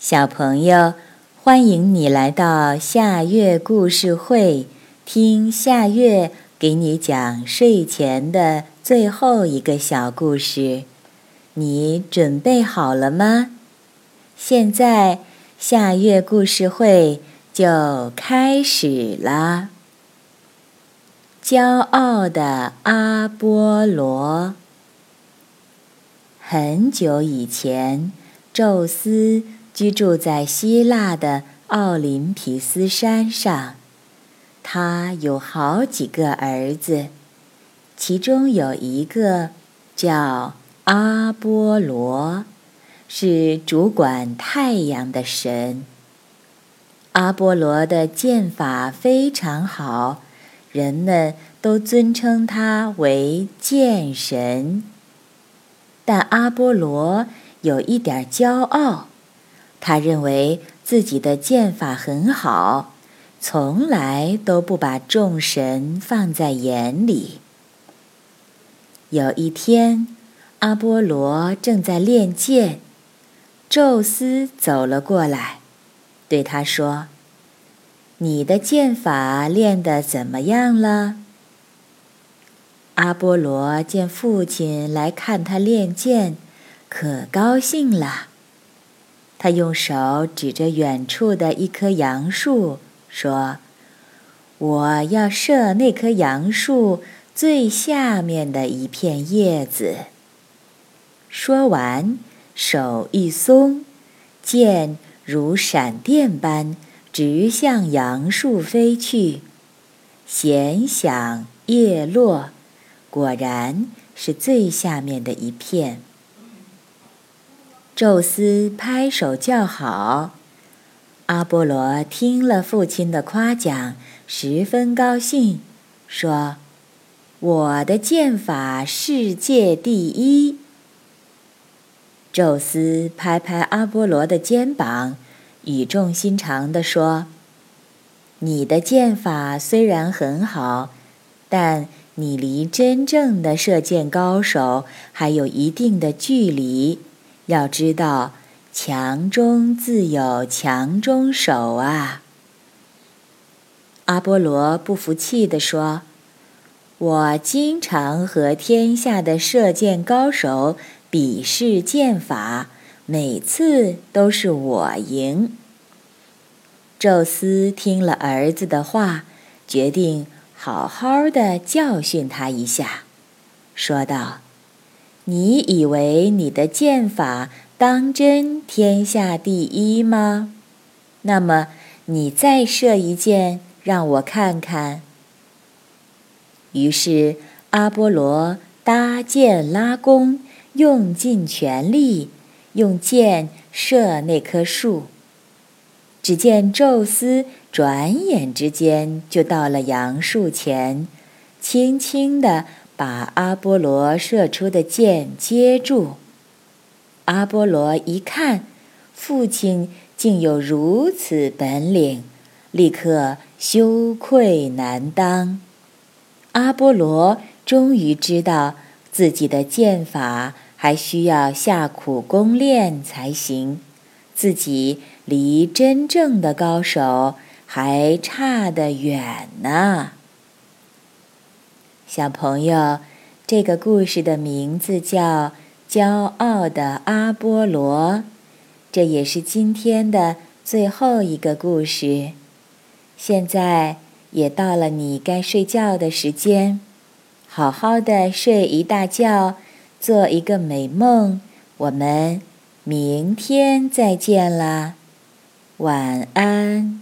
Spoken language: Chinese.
小朋友，欢迎你来到夏月故事会，听夏月给你讲睡前的最后一个小故事。你准备好了吗？现在夏月故事会就开始了。骄傲的阿波罗。很久以前，宙斯。居住在希腊的奥林匹斯山上，他有好几个儿子，其中有一个叫阿波罗，是主管太阳的神。阿波罗的剑法非常好，人们都尊称他为剑神。但阿波罗有一点骄傲。他认为自己的剑法很好，从来都不把众神放在眼里。有一天，阿波罗正在练剑，宙斯走了过来，对他说：“你的剑法练得怎么样了？”阿波罗见父亲来看他练剑，可高兴了。他用手指着远处的一棵杨树，说：“我要射那棵杨树最下面的一片叶子。”说完，手一松，箭如闪电般直向杨树飞去。弦响叶落，果然是最下面的一片。宙斯拍手叫好，阿波罗听了父亲的夸奖，十分高兴，说：“我的剑法世界第一。”宙斯拍拍阿波罗的肩膀，语重心长地说：“你的剑法虽然很好，但你离真正的射箭高手还有一定的距离。”要知道，强中自有强中手啊！阿波罗不服气地说：“我经常和天下的射箭高手比试箭法，每次都是我赢。”宙斯听了儿子的话，决定好好的教训他一下，说道。你以为你的剑法当真天下第一吗？那么你再射一箭让我看看。于是阿波罗搭箭拉弓，用尽全力，用箭射那棵树。只见宙斯转眼之间就到了杨树前，轻轻地。把阿波罗射出的箭接住。阿波罗一看，父亲竟有如此本领，立刻羞愧难当。阿波罗终于知道自己的剑法还需要下苦功练才行，自己离真正的高手还差得远呢。小朋友，这个故事的名字叫《骄傲的阿波罗》，这也是今天的最后一个故事。现在也到了你该睡觉的时间，好好的睡一大觉，做一个美梦。我们明天再见啦，晚安。